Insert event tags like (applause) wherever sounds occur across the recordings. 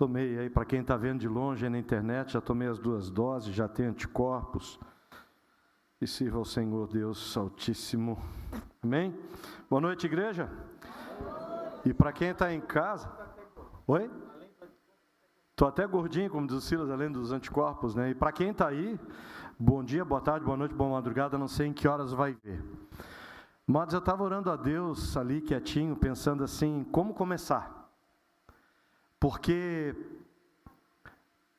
Tomei aí, para quem está vendo de longe na internet, já tomei as duas doses, já tenho anticorpos. E sirva ao Senhor Deus Altíssimo. Amém? Boa noite, igreja. E para quem está em casa. Oi? Estou até gordinho, como diz o Silas, além dos anticorpos, né? E para quem está aí, bom dia, boa tarde, boa noite, boa madrugada, não sei em que horas vai ver. Mas eu estava orando a Deus ali quietinho, pensando assim, como começar? Porque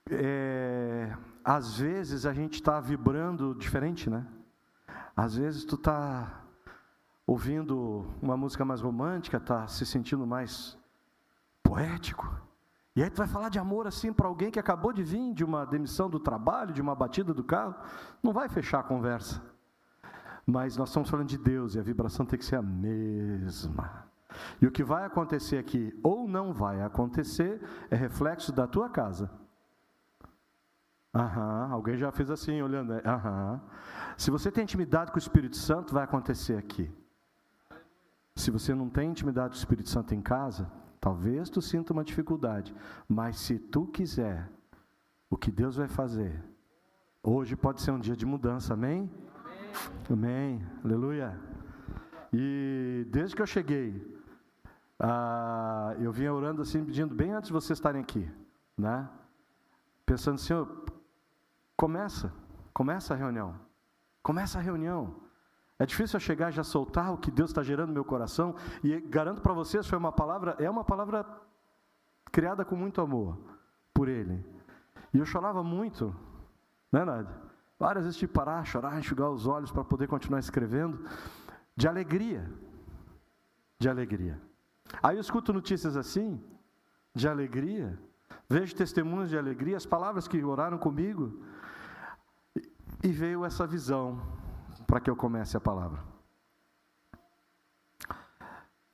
é, às vezes a gente está vibrando diferente, né? Às vezes tu está ouvindo uma música mais romântica, está se sentindo mais poético. E aí tu vai falar de amor assim para alguém que acabou de vir de uma demissão do trabalho, de uma batida do carro, não vai fechar a conversa. Mas nós estamos falando de Deus e a vibração tem que ser a mesma. E o que vai acontecer aqui, ou não vai acontecer, é reflexo da tua casa. Aham, alguém já fez assim, olhando. Né? Aham. Se você tem intimidade com o Espírito Santo, vai acontecer aqui. Se você não tem intimidade com o Espírito Santo em casa, talvez tu sinta uma dificuldade. Mas se tu quiser, o que Deus vai fazer, hoje pode ser um dia de mudança, amém? Amém. amém. Aleluia. E desde que eu cheguei, ah, eu vinha orando assim, pedindo bem antes de vocês estarem aqui, né? Pensando, Senhor, começa, começa a reunião, começa a reunião. É difícil eu chegar e já soltar o que Deus está gerando no meu coração, e garanto para vocês, foi uma palavra, é uma palavra criada com muito amor por Ele. E eu chorava muito, né, Nádia? Várias vezes que parar, chorar, enxugar os olhos para poder continuar escrevendo, de alegria, de alegria. Aí eu escuto notícias assim, de alegria, vejo testemunhos de alegria, as palavras que oraram comigo, e veio essa visão para que eu comece a palavra.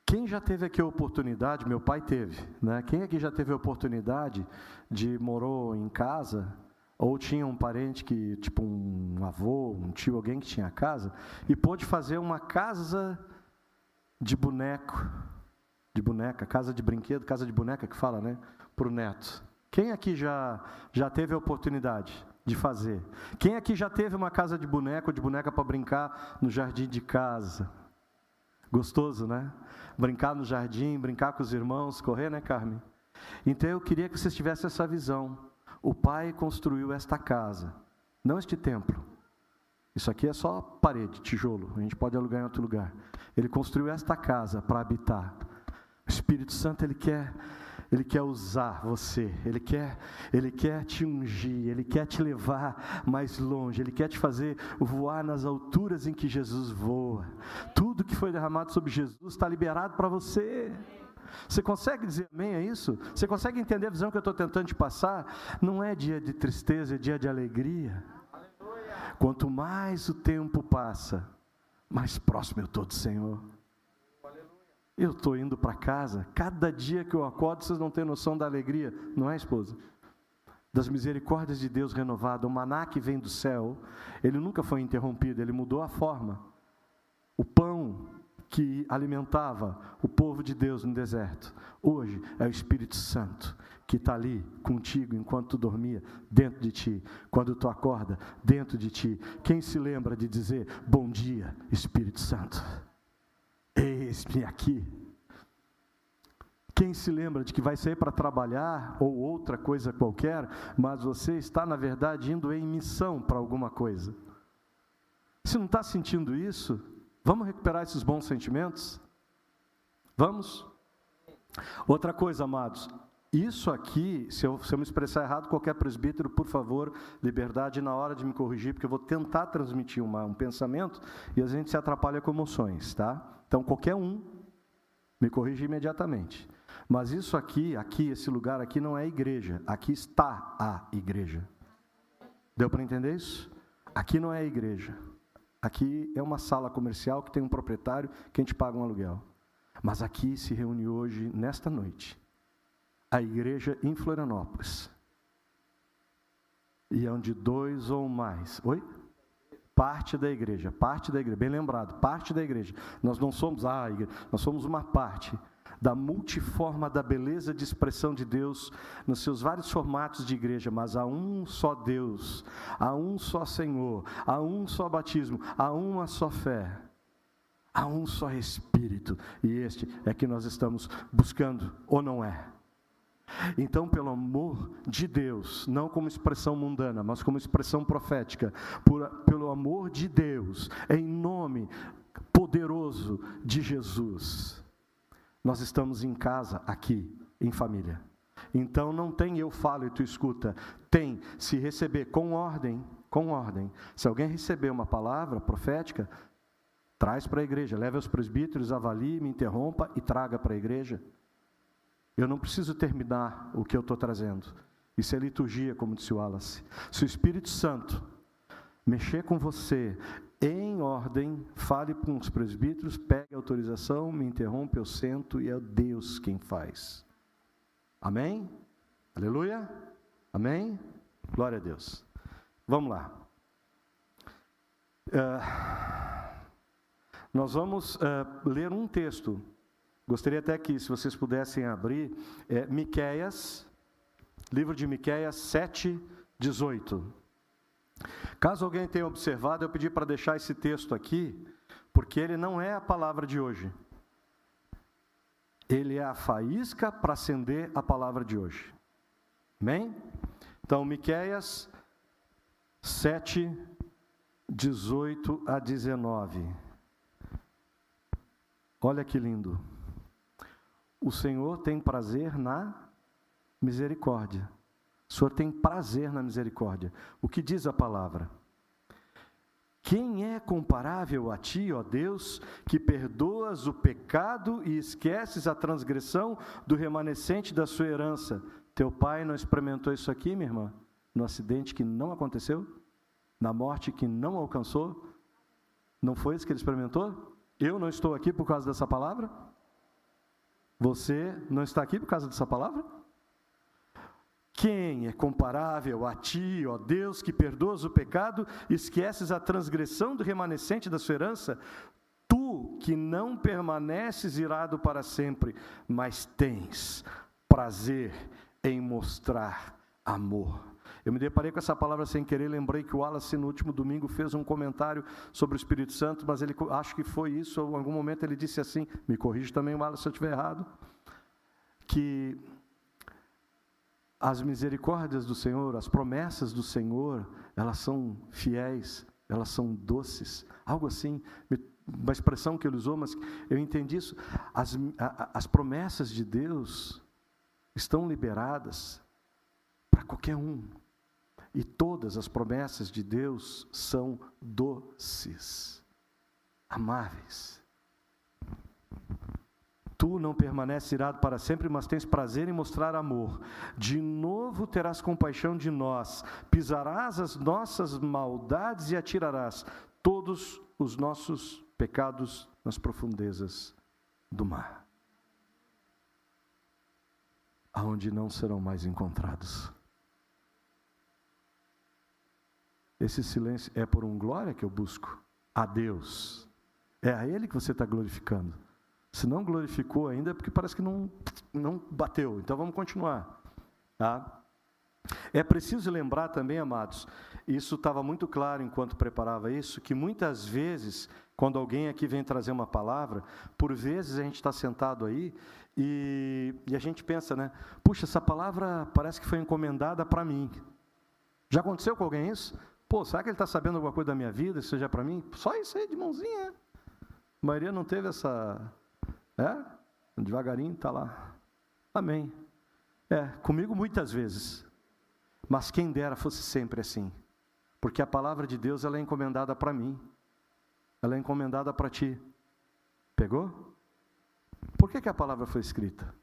Quem já teve aqui a oportunidade, meu pai teve, né? Quem aqui já teve a oportunidade de morou em casa ou tinha um parente que, tipo um avô, um tio, alguém que tinha casa e pôde fazer uma casa de boneco de boneca, casa de brinquedo, casa de boneca que fala, né? Para o neto. Quem aqui já, já teve a oportunidade de fazer? Quem aqui já teve uma casa de boneco, de boneca para brincar no jardim de casa? Gostoso, né? Brincar no jardim, brincar com os irmãos, correr, né, Carmen? Então eu queria que vocês tivessem essa visão. O Pai construiu esta casa, não este templo. Isso aqui é só parede, tijolo, a gente pode alugar em outro lugar. Ele construiu esta casa para habitar. O Espírito Santo ele quer ele quer usar você, ele quer, ele quer te ungir, ele quer te levar mais longe, ele quer te fazer voar nas alturas em que Jesus voa. Tudo que foi derramado sobre Jesus está liberado para você. Você consegue dizer amém a isso? Você consegue entender a visão que eu estou tentando te passar? Não é dia de tristeza, é dia de alegria. Quanto mais o tempo passa, mais próximo eu estou do Senhor. Eu estou indo para casa, cada dia que eu acordo, vocês não têm noção da alegria, não é, esposa? Das misericórdias de Deus renovada, o maná que vem do céu, ele nunca foi interrompido, ele mudou a forma. O pão que alimentava o povo de Deus no deserto, hoje é o Espírito Santo que está ali contigo enquanto tu dormia, dentro de ti, quando tu acorda, dentro de ti. Quem se lembra de dizer bom dia, Espírito Santo? Eis-me aqui. Quem se lembra de que vai sair para trabalhar ou outra coisa qualquer, mas você está, na verdade, indo em missão para alguma coisa? Se não está sentindo isso, vamos recuperar esses bons sentimentos? Vamos? Outra coisa, amados, isso aqui, se eu, se eu me expressar errado, qualquer presbítero, por favor, liberdade na hora de me corrigir, porque eu vou tentar transmitir uma, um pensamento e a gente se atrapalha com emoções, tá? Então, qualquer um me corrige imediatamente. Mas isso aqui, aqui, esse lugar aqui não é igreja. Aqui está a igreja. Deu para entender isso? Aqui não é igreja. Aqui é uma sala comercial que tem um proprietário que a gente paga um aluguel. Mas aqui se reúne hoje, nesta noite, a igreja em Florianópolis. E é onde dois ou mais. Oi? Parte da igreja, parte da igreja, bem lembrado, parte da igreja. Nós não somos a igreja, nós somos uma parte da multiforma da beleza de expressão de Deus nos seus vários formatos de igreja, mas há um só Deus, há um só Senhor, há um só batismo, há uma só fé, há um só Espírito, e este é que nós estamos buscando, ou não é? Então, pelo amor de Deus, não como expressão mundana, mas como expressão profética, por, pelo amor de Deus, em nome poderoso de Jesus, nós estamos em casa, aqui, em família. Então não tem eu falo e tu escuta, tem se receber com ordem, com ordem. Se alguém receber uma palavra profética, traz para a igreja, leve aos presbíteros, avalie, me interrompa e traga para a igreja. Eu não preciso terminar o que eu estou trazendo. Isso é liturgia, como disse Wallace. Se o Espírito Santo mexer com você em ordem, fale com os presbíteros, pegue a autorização, me interrompe, eu sento e é Deus quem faz. Amém? Aleluia? Amém? Glória a Deus. Vamos lá. Uh, nós vamos uh, ler um texto Gostaria até que, se vocês pudessem abrir, é, Miqueias, livro de Miqueias 7, 18. Caso alguém tenha observado, eu pedi para deixar esse texto aqui, porque ele não é a palavra de hoje. Ele é a faísca para acender a palavra de hoje. Amém? Então, Miqueias 7, 18 a 19. Olha que lindo. O Senhor tem prazer na misericórdia. O Senhor tem prazer na misericórdia. O que diz a palavra? Quem é comparável a ti, ó Deus, que perdoas o pecado e esqueces a transgressão do remanescente da sua herança? Teu pai não experimentou isso aqui, minha irmã? No acidente que não aconteceu? Na morte que não alcançou? Não foi isso que ele experimentou? Eu não estou aqui por causa dessa palavra? Você não está aqui por causa dessa palavra? Quem é comparável a ti, ó Deus, que perdoas o pecado, esqueces a transgressão do remanescente da sua herança? Tu que não permaneces irado para sempre, mas tens prazer em mostrar amor. Eu me deparei com essa palavra sem querer, lembrei que o Wallace no último domingo fez um comentário sobre o Espírito Santo, mas ele acho que foi isso, ou em algum momento ele disse assim, me corrige também, Wallace, se eu estiver errado, que as misericórdias do Senhor, as promessas do Senhor, elas são fiéis, elas são doces, algo assim, uma expressão que ele usou, mas eu entendi isso. As, as promessas de Deus estão liberadas para qualquer um. E todas as promessas de Deus são doces, amáveis. Tu não permaneces irado para sempre, mas tens prazer em mostrar amor. De novo terás compaixão de nós, pisarás as nossas maldades e atirarás todos os nossos pecados nas profundezas do mar, aonde não serão mais encontrados. Esse silêncio é por um glória que eu busco a Deus. É a Ele que você está glorificando. Se não glorificou ainda, é porque parece que não, não bateu. Então vamos continuar. Tá? É preciso lembrar também, amados, isso estava muito claro enquanto preparava isso, que muitas vezes, quando alguém aqui vem trazer uma palavra, por vezes a gente está sentado aí e, e a gente pensa, né? Puxa, essa palavra parece que foi encomendada para mim. Já aconteceu com alguém isso? Pô, será que ele está sabendo alguma coisa da minha vida, seja para mim? Só isso aí, de mãozinha. A maioria não teve essa. É? Devagarinho está lá. Amém. É, comigo muitas vezes. Mas quem dera fosse sempre assim. Porque a palavra de Deus ela é encomendada para mim. Ela é encomendada para ti. Pegou? Por que, que a palavra foi escrita?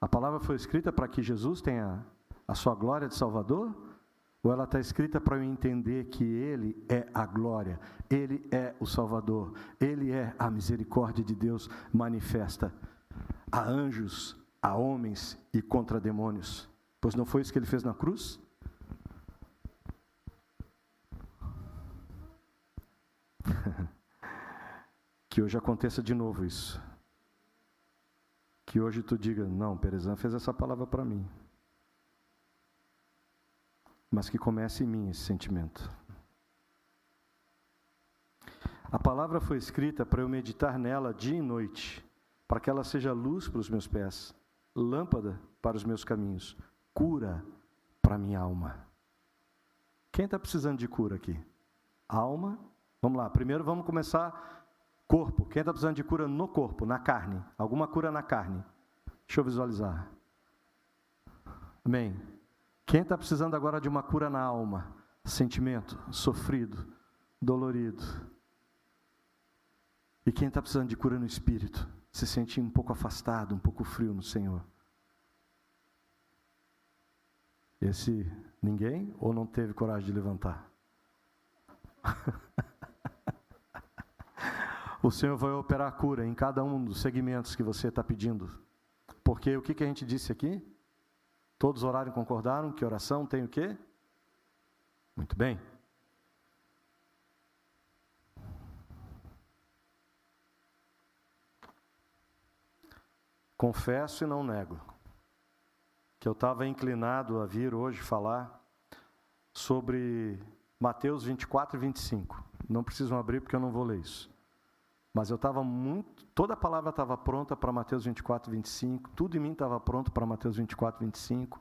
A palavra foi escrita para que Jesus tenha a sua glória de Salvador? Ou ela está escrita para eu entender que Ele é a glória, Ele é o Salvador, Ele é a misericórdia de Deus manifesta a anjos, a homens e contra demônios. Pois não foi isso que Ele fez na cruz? (laughs) que hoje aconteça de novo isso. Que hoje tu diga, não, Perezan fez essa palavra para mim. Mas que comece em mim esse sentimento. A palavra foi escrita para eu meditar nela dia e noite, para que ela seja luz para os meus pés, lâmpada para os meus caminhos, cura para minha alma. Quem está precisando de cura aqui? Alma. Vamos lá, primeiro vamos começar corpo. Quem está precisando de cura no corpo, na carne? Alguma cura na carne? Deixa eu visualizar. Amém. Quem está precisando agora de uma cura na alma? Sentimento, sofrido, dolorido. E quem está precisando de cura no espírito? Se sente um pouco afastado, um pouco frio no Senhor. Esse ninguém ou não teve coragem de levantar? (laughs) o Senhor vai operar a cura em cada um dos segmentos que você está pedindo. Porque o que, que a gente disse aqui? Todos oraram e concordaram que oração tem o quê? Muito bem. Confesso e não nego que eu estava inclinado a vir hoje falar sobre Mateus 24 e 25. Não precisam abrir porque eu não vou ler isso. Mas eu estava muito. Toda a palavra estava pronta para Mateus 24 e 25. Tudo em mim estava pronto para Mateus 24 e 25.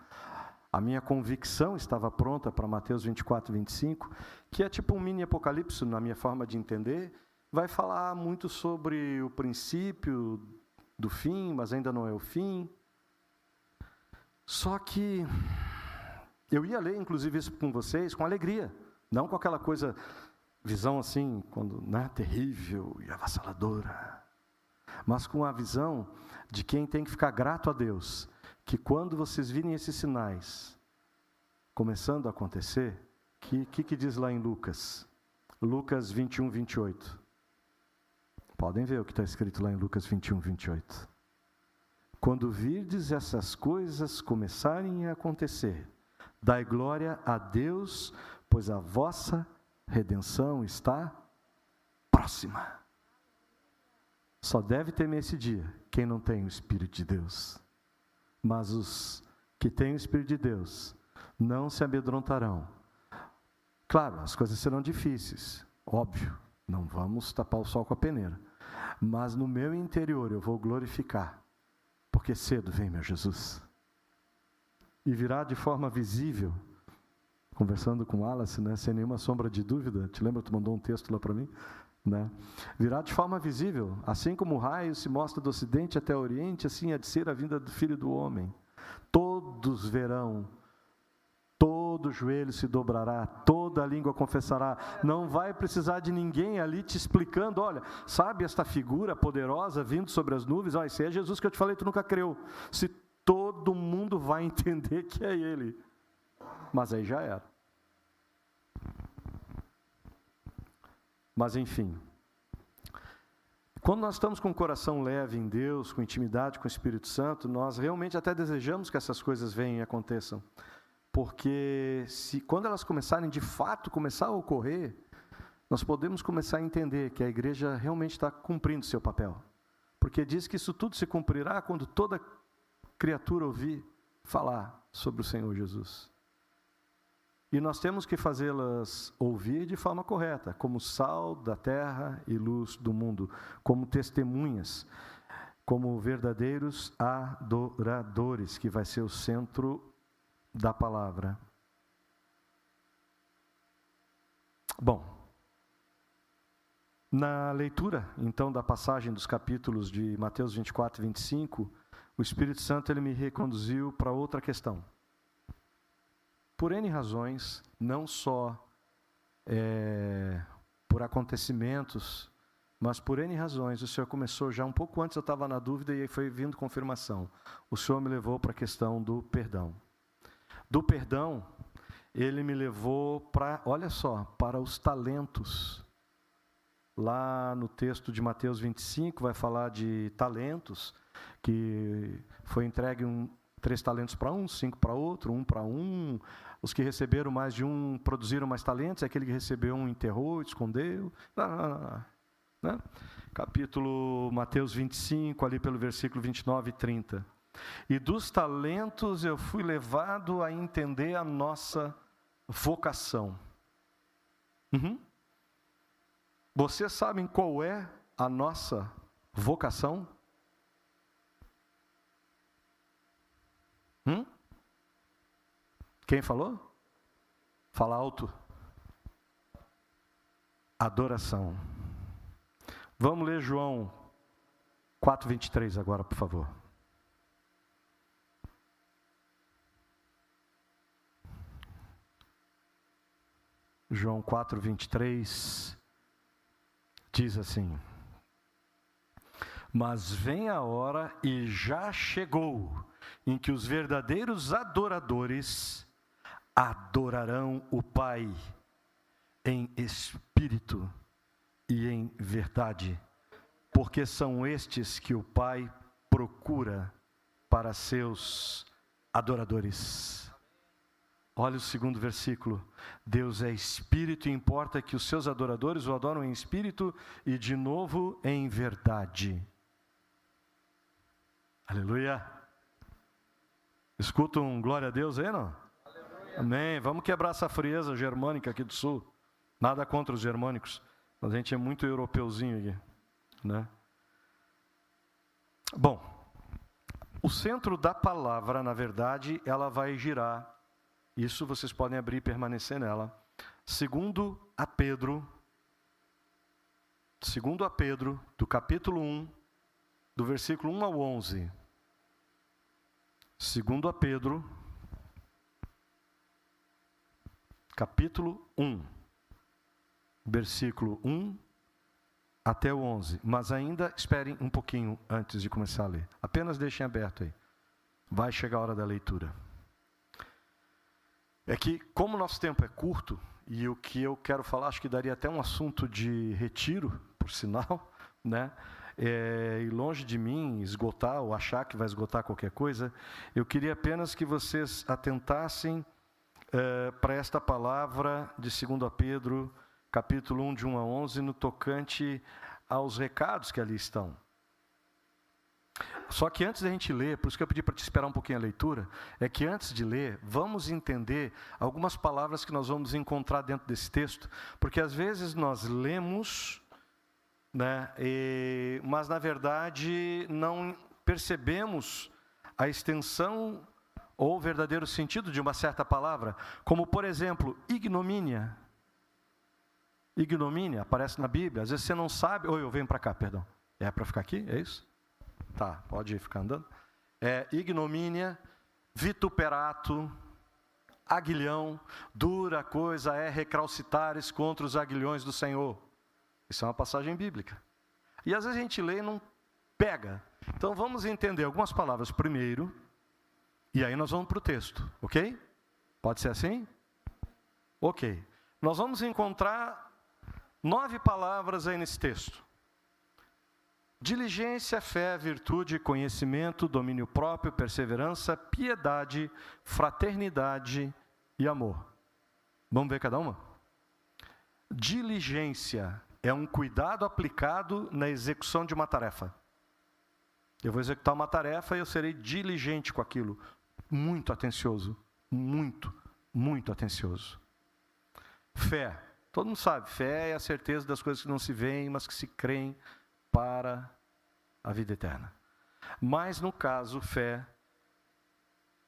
A minha convicção estava pronta para Mateus 24 e 25, que é tipo um mini apocalipse, na minha forma de entender. Vai falar muito sobre o princípio do fim, mas ainda não é o fim. Só que eu ia ler, inclusive, isso com vocês com alegria, não com aquela coisa, visão assim, quando, né, terrível e avassaladora, mas com a visão de quem tem que ficar grato a Deus, que quando vocês virem esses sinais começando a acontecer, que que, que diz lá em Lucas? Lucas 21, 28. Podem ver o que está escrito lá em Lucas 21, 28. Quando virdes essas coisas começarem a acontecer, dai glória a Deus, pois a vossa redenção está próxima. Só deve temer esse dia quem não tem o Espírito de Deus. Mas os que têm o Espírito de Deus não se amedrontarão. Claro, as coisas serão difíceis, óbvio, não vamos tapar o sol com a peneira. Mas no meu interior eu vou glorificar, porque cedo vem meu Jesus. E virá de forma visível, conversando com Alice, né, sem nenhuma sombra de dúvida. Te lembra, tu mandou um texto lá para mim? Né? Virá de forma visível, assim como o raio se mostra do ocidente até o oriente, assim há de ser a vinda do Filho do Homem. Todos verão todo joelho se dobrará, toda língua confessará. Não vai precisar de ninguém ali te explicando, olha, sabe esta figura poderosa vindo sobre as nuvens? Olha, esse é Jesus que eu te falei, tu nunca creu. Se todo mundo vai (laughs) entender que é ele. Mas aí já era. Mas enfim, quando nós estamos com o coração leve em Deus, com intimidade com o Espírito Santo, nós realmente até desejamos que essas coisas venham e aconteçam. Porque se quando elas começarem de fato começar a ocorrer, nós podemos começar a entender que a igreja realmente está cumprindo seu papel. Porque diz que isso tudo se cumprirá quando toda criatura ouvir falar sobre o Senhor Jesus. E nós temos que fazê-las ouvir de forma correta, como sal da terra e luz do mundo, como testemunhas, como verdadeiros adoradores, que vai ser o centro da palavra. Bom, na leitura, então, da passagem dos capítulos de Mateus 24 e 25, o Espírito Santo ele me reconduziu para outra questão. Por N razões, não só é, por acontecimentos, mas por N razões, o Senhor começou já um pouco antes, eu estava na dúvida e foi vindo confirmação. O Senhor me levou para a questão do perdão do perdão, ele me levou para, olha só, para os talentos. Lá no texto de Mateus 25 vai falar de talentos, que foi entregue um, três talentos para um, cinco para outro, um para um. Os que receberam mais de um produziram mais talentos, aquele que recebeu um enterrou, escondeu. Não, não, não, né? capítulo Mateus 25, ali pelo versículo 29 e 30. E dos talentos eu fui levado a entender a nossa vocação. Uhum. Vocês sabem qual é a nossa vocação? Hum? Quem falou? Fala alto. Adoração. Vamos ler João 4:23 agora, por favor. João 4:23 diz assim: Mas vem a hora e já chegou em que os verdadeiros adoradores adorarão o Pai em espírito e em verdade, porque são estes que o Pai procura para seus adoradores. Olha o segundo versículo. Deus é espírito e importa que os seus adoradores o adoram em espírito e de novo em verdade. Aleluia. Escuta um glória a Deus aí, não? Aleluia. Amém. Vamos quebrar essa frieza germânica aqui do sul. Nada contra os germânicos, mas a gente é muito europeuzinho aqui, né? Bom, o centro da palavra, na verdade, ela vai girar. Isso vocês podem abrir e permanecer nela. Segundo a Pedro, segundo a Pedro, do capítulo 1, do versículo 1 ao 11. Segundo a Pedro, capítulo 1, versículo 1 até o 11. Mas ainda esperem um pouquinho antes de começar a ler. Apenas deixem aberto aí. Vai chegar a hora da leitura. É que, como o nosso tempo é curto, e o que eu quero falar, acho que daria até um assunto de retiro, por sinal, (laughs) né? É, e longe de mim esgotar ou achar que vai esgotar qualquer coisa, eu queria apenas que vocês atentassem é, para esta palavra de 2 Pedro, capítulo 1, de 1 a 11, no tocante aos recados que ali estão. Só que antes da gente ler, por isso que eu pedi para te esperar um pouquinho a leitura, é que antes de ler, vamos entender algumas palavras que nós vamos encontrar dentro desse texto, porque às vezes nós lemos né? E, mas na verdade não percebemos a extensão ou o verdadeiro sentido de uma certa palavra, como por exemplo, ignomínia. Ignomínia aparece na Bíblia, às vezes você não sabe, ou eu venho para cá, perdão. É para ficar aqui? É isso? Tá, pode ficar andando. É, ignomínia, vituperato, aguilhão, dura coisa é recalcitares contra os aguilhões do Senhor. Isso é uma passagem bíblica. E às vezes a gente lê e não pega. Então vamos entender algumas palavras primeiro, e aí nós vamos para o texto, ok? Pode ser assim? Ok. Nós vamos encontrar nove palavras aí nesse texto: diligência, fé, virtude, conhecimento, domínio próprio, perseverança, piedade, fraternidade e amor. Vamos ver cada uma? Diligência é um cuidado aplicado na execução de uma tarefa. Eu vou executar uma tarefa e eu serei diligente com aquilo, muito atencioso, muito, muito atencioso. Fé. Todo mundo sabe, fé é a certeza das coisas que não se veem, mas que se creem para a vida eterna. Mas no caso, fé,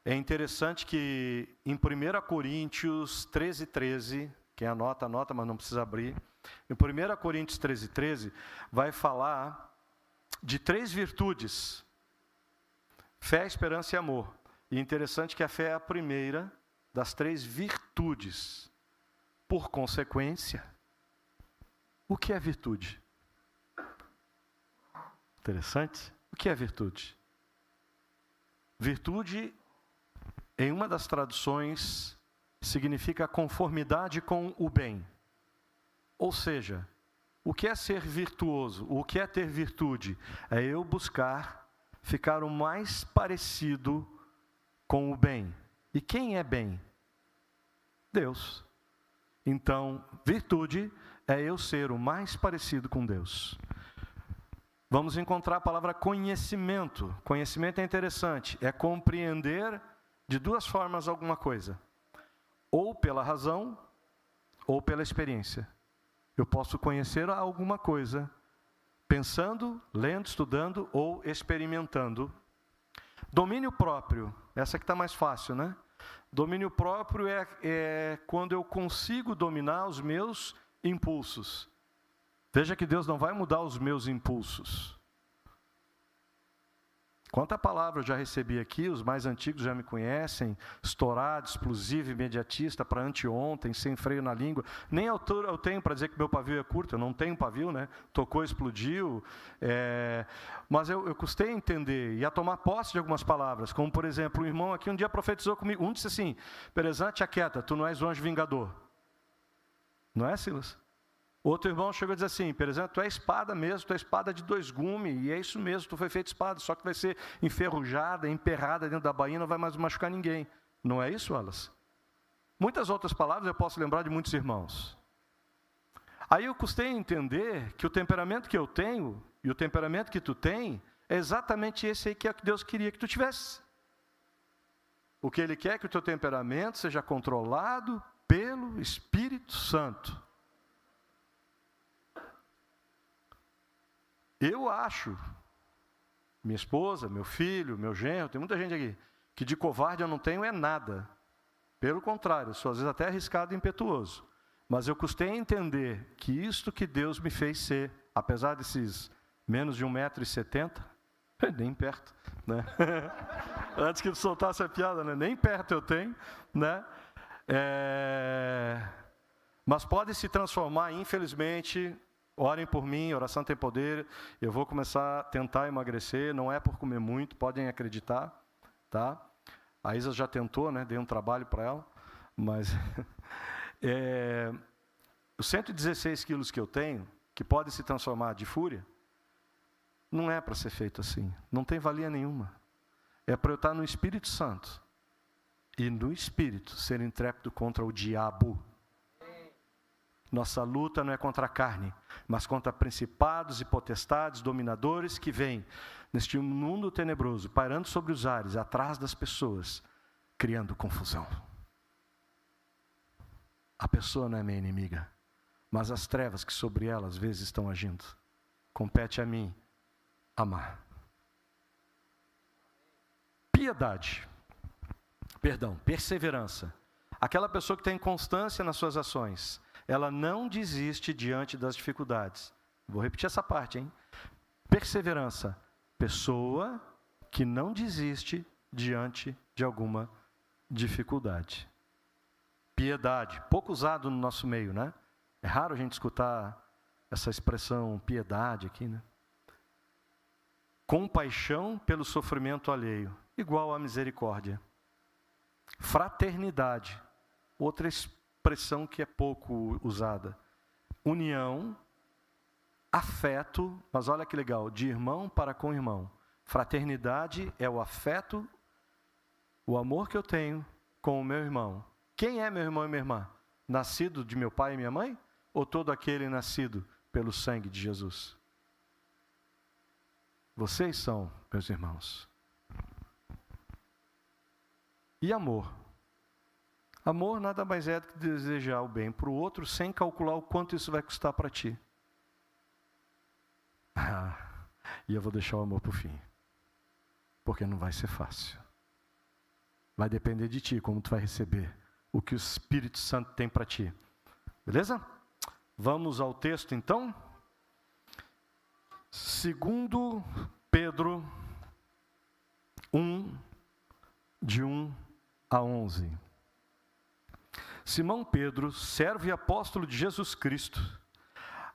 é interessante que em 1 Coríntios 13, 13, quem anota, anota, mas não precisa abrir. Em 1 Coríntios 13, 13, vai falar de três virtudes: fé, esperança e amor. E é interessante que a fé é a primeira das três virtudes. Por consequência, o que é virtude? Interessante. O que é virtude? Virtude, em uma das traduções, significa conformidade com o bem. Ou seja, o que é ser virtuoso? O que é ter virtude? É eu buscar ficar o mais parecido com o bem. E quem é bem? Deus. Então, virtude é eu ser o mais parecido com Deus. vamos encontrar a palavra conhecimento. Conhecimento é interessante, é compreender de duas formas alguma coisa: ou pela razão, ou pela experiência. Eu posso conhecer alguma coisa pensando, lendo, estudando ou experimentando. Domínio próprio, essa que está mais fácil, né? Domínio próprio é, é quando eu consigo dominar os meus impulsos. Veja que Deus não vai mudar os meus impulsos. Quanta palavra eu já recebi aqui, os mais antigos já me conhecem, estourado, explosivo, imediatista, para anteontem, sem freio na língua. Nem altura eu tenho para dizer que meu pavio é curto, eu não tenho pavio, né? Tocou, explodiu. É... Mas eu, eu custei a entender e a tomar posse de algumas palavras, como por exemplo, um irmão aqui um dia profetizou comigo, um disse assim, Perezante, aquieta, tu não és o anjo vingador. Não é, Silas? Outro irmão chegou a dizer assim, exemplo, tu é espada mesmo, tu é espada de dois gumes, e é isso mesmo, tu foi feito espada, só que vai ser enferrujada, emperrada dentro da bainha, não vai mais machucar ninguém. Não é isso, Alas? Muitas outras palavras eu posso lembrar de muitos irmãos. Aí eu custei entender que o temperamento que eu tenho e o temperamento que tu tem é exatamente esse aí que é que Deus queria que tu tivesse. O que Ele quer é que o teu temperamento seja controlado pelo Espírito Santo. Eu acho, minha esposa, meu filho, meu genro, tem muita gente aqui, que de covarde eu não tenho é nada. Pelo contrário, sou às vezes até arriscado e impetuoso. Mas eu custei a entender que isto que Deus me fez ser, apesar desses menos de 1,70m, (laughs) nem perto, né? (laughs) Antes que soltasse a piada, né? Nem perto eu tenho, né? É... Mas pode se transformar, infelizmente, Orem por mim, oração tem poder. Eu vou começar a tentar emagrecer, não é por comer muito, podem acreditar, tá? A Isa já tentou, né? Dei um trabalho para ela, mas (laughs) é, os 116 quilos que eu tenho, que podem se transformar de fúria, não é para ser feito assim. Não tem valia nenhuma. É para eu estar no Espírito Santo e no Espírito ser intrépido contra o diabo. Nossa luta não é contra a carne, mas contra principados e potestades, dominadores que vêm neste mundo tenebroso, pairando sobre os ares, atrás das pessoas, criando confusão. A pessoa não é minha inimiga, mas as trevas que sobre ela às vezes estão agindo. Compete a mim amar. Piedade. Perdão, perseverança. Aquela pessoa que tem constância nas suas ações ela não desiste diante das dificuldades. Vou repetir essa parte, hein? Perseverança. Pessoa que não desiste diante de alguma dificuldade. Piedade, pouco usado no nosso meio, né? É raro a gente escutar essa expressão piedade aqui, né? Compaixão pelo sofrimento alheio, igual à misericórdia. Fraternidade, outra expressão que é pouco usada. União, afeto, mas olha que legal, de irmão para com irmão. Fraternidade é o afeto, o amor que eu tenho com o meu irmão. Quem é meu irmão e minha irmã? Nascido de meu pai e minha mãe? Ou todo aquele nascido pelo sangue de Jesus? Vocês são meus irmãos. E amor? Amor nada mais é do que desejar o bem para o outro sem calcular o quanto isso vai custar para ti. Ah, e eu vou deixar o amor para o fim. Porque não vai ser fácil. Vai depender de ti como tu vai receber o que o Espírito Santo tem para ti. Beleza? Vamos ao texto então. Segundo Pedro 1, de 1 a 11. Simão Pedro, servo e apóstolo de Jesus Cristo,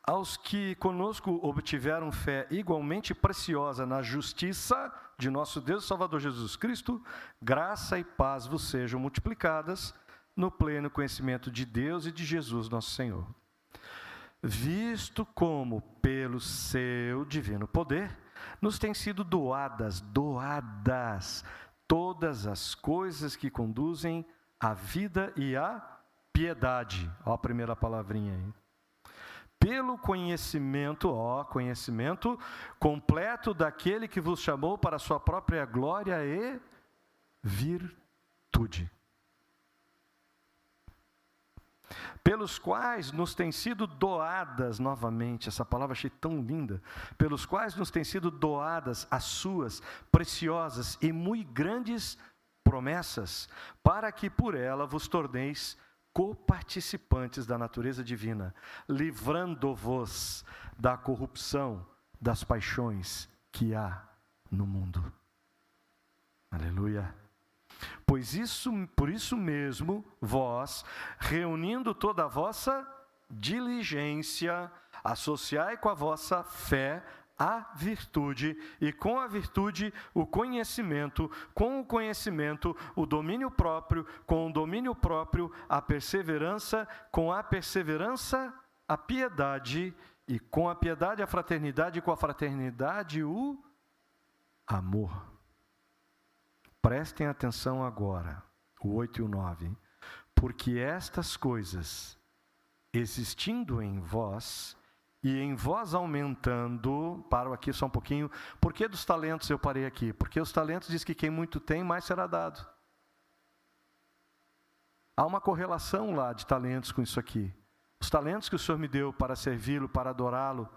aos que conosco obtiveram fé igualmente preciosa na justiça de nosso Deus e Salvador Jesus Cristo, graça e paz vos sejam multiplicadas no pleno conhecimento de Deus e de Jesus nosso Senhor. Visto como, pelo seu divino poder, nos têm sido doadas, doadas, todas as coisas que conduzem à vida e à piedade. Olha a primeira palavrinha aí. pelo conhecimento, ó, conhecimento completo daquele que vos chamou para a sua própria glória e virtude. Pelos quais nos têm sido doadas, novamente, essa palavra achei tão linda, pelos quais nos têm sido doadas as suas preciosas e muito grandes promessas, para que por ela vos torneis coparticipantes da natureza divina, livrando-vos da corrupção das paixões que há no mundo. Aleluia. Pois isso, por isso mesmo, vós, reunindo toda a vossa diligência, associai com a vossa fé a virtude, e com a virtude o conhecimento, com o conhecimento o domínio próprio, com o domínio próprio a perseverança, com a perseverança a piedade, e com a piedade a fraternidade, e com a fraternidade o amor. Prestem atenção agora, o 8 e o 9. Porque estas coisas, existindo em vós, e em voz aumentando, paro aqui só um pouquinho, por que dos talentos eu parei aqui? Porque os talentos diz que quem muito tem, mais será dado. Há uma correlação lá de talentos com isso aqui. Os talentos que o Senhor me deu para servi-lo, para adorá-lo,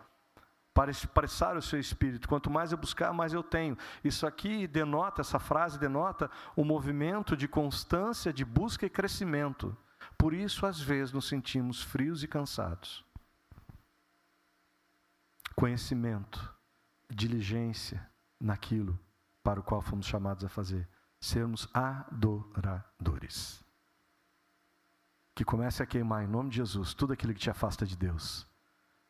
para expressar o seu espírito. Quanto mais eu buscar, mais eu tenho. Isso aqui denota, essa frase denota o um movimento de constância, de busca e crescimento. Por isso, às vezes, nos sentimos frios e cansados conhecimento, diligência naquilo para o qual fomos chamados a fazer. Sermos adoradores. Que comece a queimar em nome de Jesus tudo aquilo que te afasta de Deus.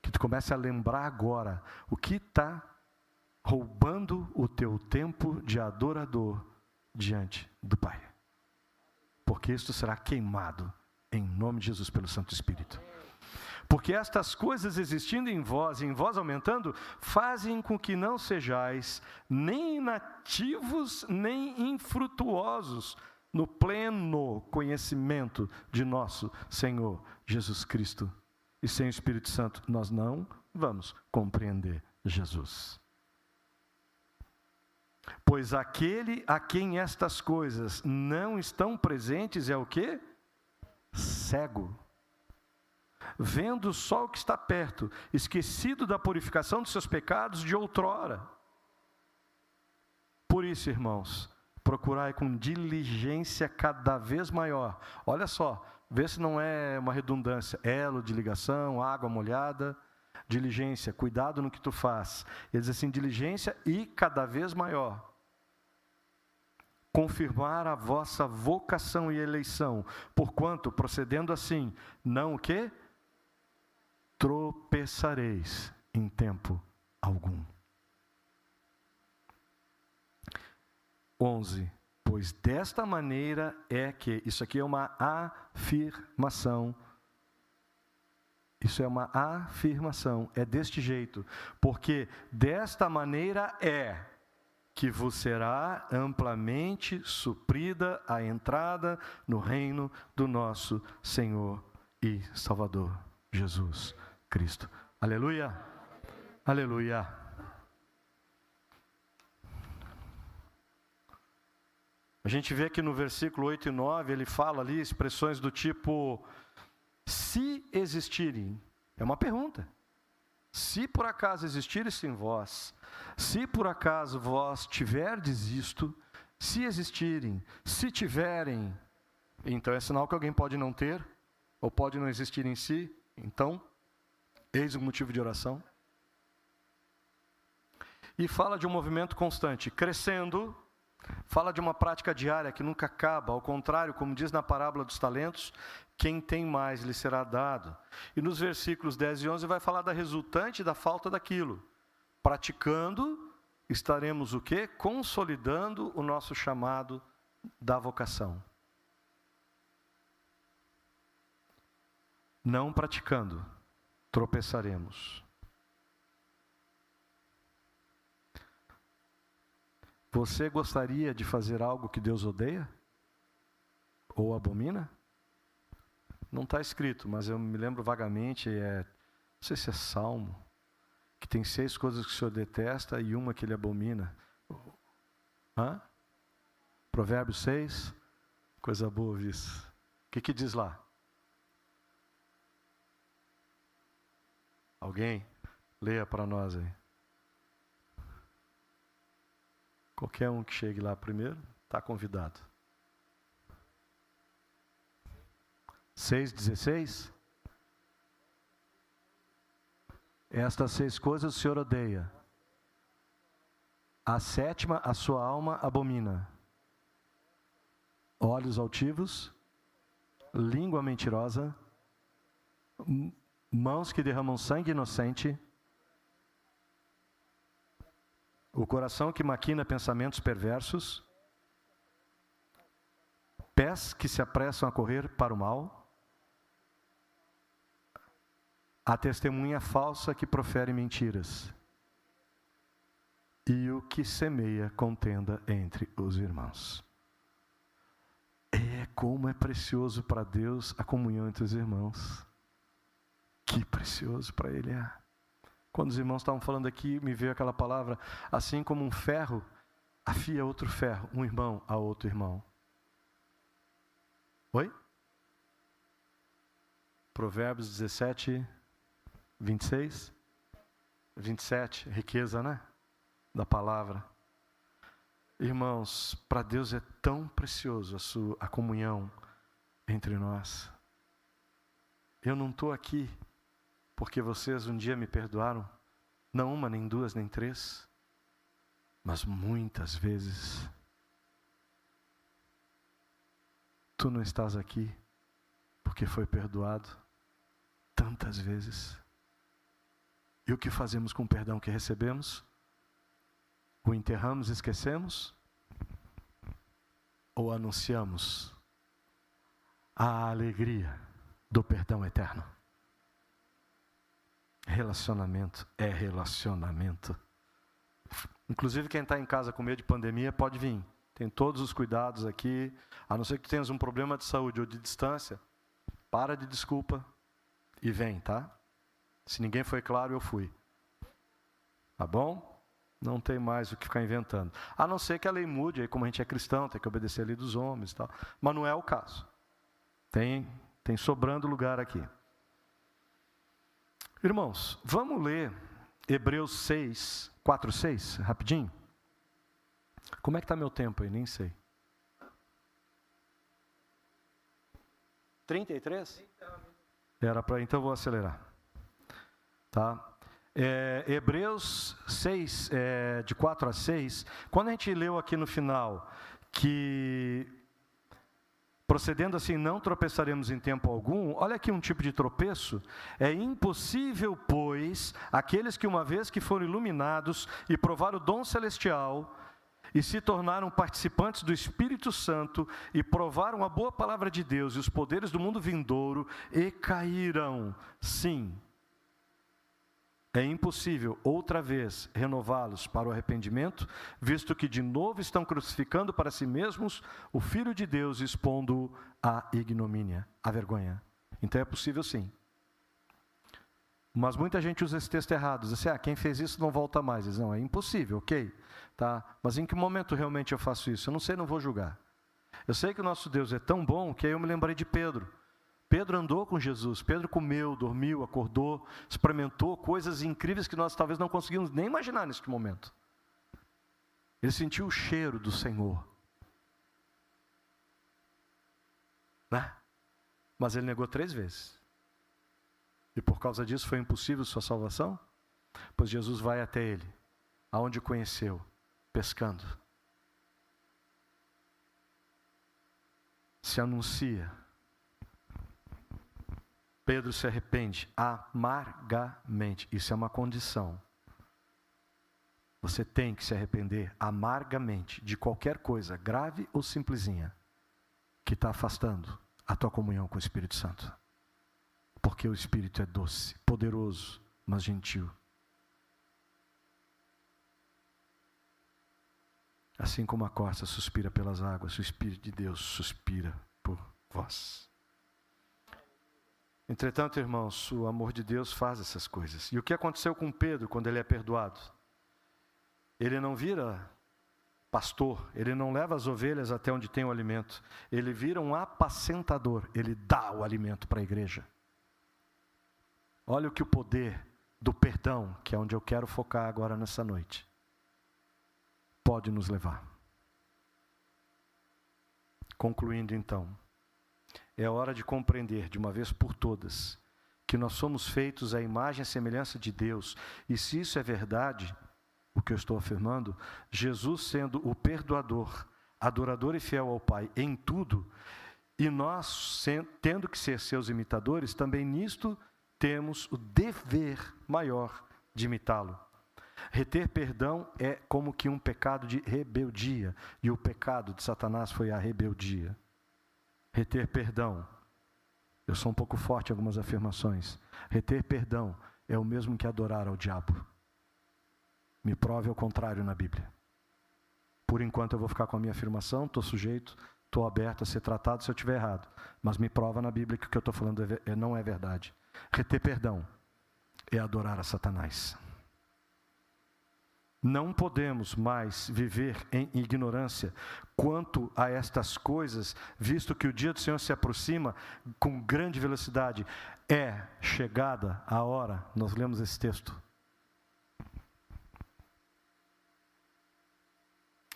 Que tu comece a lembrar agora o que está roubando o teu tempo de adorador diante do Pai. Porque isto será queimado em nome de Jesus pelo Santo Espírito. Porque estas coisas existindo em vós e em vós aumentando, fazem com que não sejais nem inativos nem infrutuosos no pleno conhecimento de nosso Senhor Jesus Cristo. E sem o Espírito Santo nós não vamos compreender Jesus. Pois aquele a quem estas coisas não estão presentes é o que? Cego vendo só o que está perto, esquecido da purificação dos seus pecados de outrora. Por isso, irmãos, procurai com diligência cada vez maior. Olha só, vê se não é uma redundância. Elo de ligação, água molhada, diligência, cuidado no que tu faz. Ele diz assim: diligência e cada vez maior. Confirmar a vossa vocação e eleição, porquanto, procedendo assim, não o quê? Tropeçareis em tempo algum. 11. Pois desta maneira é que, isso aqui é uma afirmação. Isso é uma afirmação, é deste jeito, porque desta maneira é que vos será amplamente suprida a entrada no reino do nosso Senhor e Salvador Jesus Cristo. Aleluia. Aleluia. A gente vê que no versículo 8 e 9 ele fala ali expressões do tipo: se existirem, é uma pergunta. Se por acaso existires em vós, se por acaso vós tiverdes isto, se existirem, se tiverem, então é sinal que alguém pode não ter, ou pode não existir em si, então Eis o motivo de oração. E fala de um movimento constante, crescendo, fala de uma prática diária que nunca acaba, ao contrário, como diz na parábola dos talentos, quem tem mais lhe será dado. E nos versículos 10 e 11 vai falar da resultante da falta daquilo. Praticando, estaremos o quê? Consolidando o nosso chamado da vocação. Não praticando, tropeçaremos. Você gostaria de fazer algo que Deus odeia? Ou abomina? Não está escrito, mas eu me lembro vagamente, é sei se é Salmo, que tem seis coisas que o Senhor detesta e uma que ele abomina. Hã? Provérbios 6, coisa boa isso. O que, que diz lá? Alguém? Leia para nós aí. Qualquer um que chegue lá primeiro, está convidado. 6,16? Estas seis coisas o Senhor odeia. A sétima, a sua alma abomina. Olhos altivos, língua mentirosa, mãos que derramam sangue inocente, o coração que maquina pensamentos perversos, pés que se apressam a correr para o mal, a testemunha falsa que profere mentiras, e o que semeia contenda entre os irmãos. É como é precioso para Deus a comunhão entre os irmãos. Que precioso para Ele é. Quando os irmãos estavam falando aqui, me veio aquela palavra, assim como um ferro afia outro ferro, um irmão a outro irmão. Oi? Provérbios 17, 26, 27, riqueza, né? Da palavra. Irmãos, para Deus é tão precioso a, sua, a comunhão entre nós. Eu não estou aqui porque vocês um dia me perdoaram, não uma, nem duas, nem três, mas muitas vezes. Tu não estás aqui porque foi perdoado tantas vezes. E o que fazemos com o perdão que recebemos? O enterramos esquecemos? Ou anunciamos a alegria do perdão eterno? Relacionamento é relacionamento. Inclusive, quem está em casa com medo de pandemia pode vir. Tem todos os cuidados aqui. A não ser que tenhas um problema de saúde ou de distância, para de desculpa e vem, tá? Se ninguém foi claro, eu fui. Tá bom? Não tem mais o que ficar inventando. A não ser que a lei mude, aí como a gente é cristão, tem que obedecer a lei dos homens e tal. Mas não é o caso. Tem, tem sobrando lugar aqui. Irmãos, vamos ler Hebreus 6, 4, 6, rapidinho. Como é que está meu tempo aí? Nem sei. 33? Era para, então vou acelerar. Tá? É, Hebreus 6, é, de 4 a 6, quando a gente leu aqui no final que Procedendo assim, não tropeçaremos em tempo algum. Olha aqui um tipo de tropeço. É impossível, pois, aqueles que uma vez que foram iluminados e provaram o dom celestial e se tornaram participantes do Espírito Santo e provaram a boa palavra de Deus e os poderes do mundo vindouro e caíram. Sim, é impossível outra vez renová-los para o arrependimento, visto que de novo estão crucificando para si mesmos o Filho de Deus, expondo à ignomínia, à vergonha. Então é possível sim. Mas muita gente usa esse texto errado, diz assim, ah, quem fez isso não volta mais. Diz, não, é impossível, ok. Tá? Mas em que momento realmente eu faço isso? Eu não sei, não vou julgar. Eu sei que o nosso Deus é tão bom que aí eu me lembrei de Pedro. Pedro andou com Jesus, Pedro comeu, dormiu, acordou, experimentou coisas incríveis que nós talvez não conseguimos nem imaginar neste momento. Ele sentiu o cheiro do Senhor. Né? Mas ele negou três vezes. E por causa disso foi impossível sua salvação? Pois Jesus vai até ele, aonde o conheceu, pescando. Se anuncia Pedro se arrepende amargamente. Isso é uma condição. Você tem que se arrepender amargamente de qualquer coisa, grave ou simplesinha, que está afastando a tua comunhão com o Espírito Santo. Porque o Espírito é doce, poderoso, mas gentil. Assim como a corça suspira pelas águas, o Espírito de Deus suspira por vós. Entretanto, irmãos, o amor de Deus faz essas coisas. E o que aconteceu com Pedro quando ele é perdoado? Ele não vira pastor, ele não leva as ovelhas até onde tem o alimento, ele vira um apacentador, ele dá o alimento para a igreja. Olha o que o poder do perdão, que é onde eu quero focar agora nessa noite, pode nos levar. Concluindo então, é hora de compreender de uma vez por todas que nós somos feitos à imagem e semelhança de Deus, e se isso é verdade, o que eu estou afirmando, Jesus sendo o perdoador, adorador e fiel ao Pai em tudo, e nós tendo que ser seus imitadores, também nisto temos o dever maior de imitá-lo. Reter perdão é como que um pecado de rebeldia, e o pecado de Satanás foi a rebeldia. Reter perdão, eu sou um pouco forte em algumas afirmações. Reter perdão é o mesmo que adorar ao diabo. Me prove ao contrário na Bíblia. Por enquanto eu vou ficar com a minha afirmação, estou sujeito, estou aberto a ser tratado se eu estiver errado. Mas me prova na Bíblia que o que eu estou falando é, é, não é verdade. Reter perdão é adorar a Satanás. Não podemos mais viver em ignorância quanto a estas coisas, visto que o dia do Senhor se aproxima com grande velocidade. É chegada a hora, nós lemos esse texto.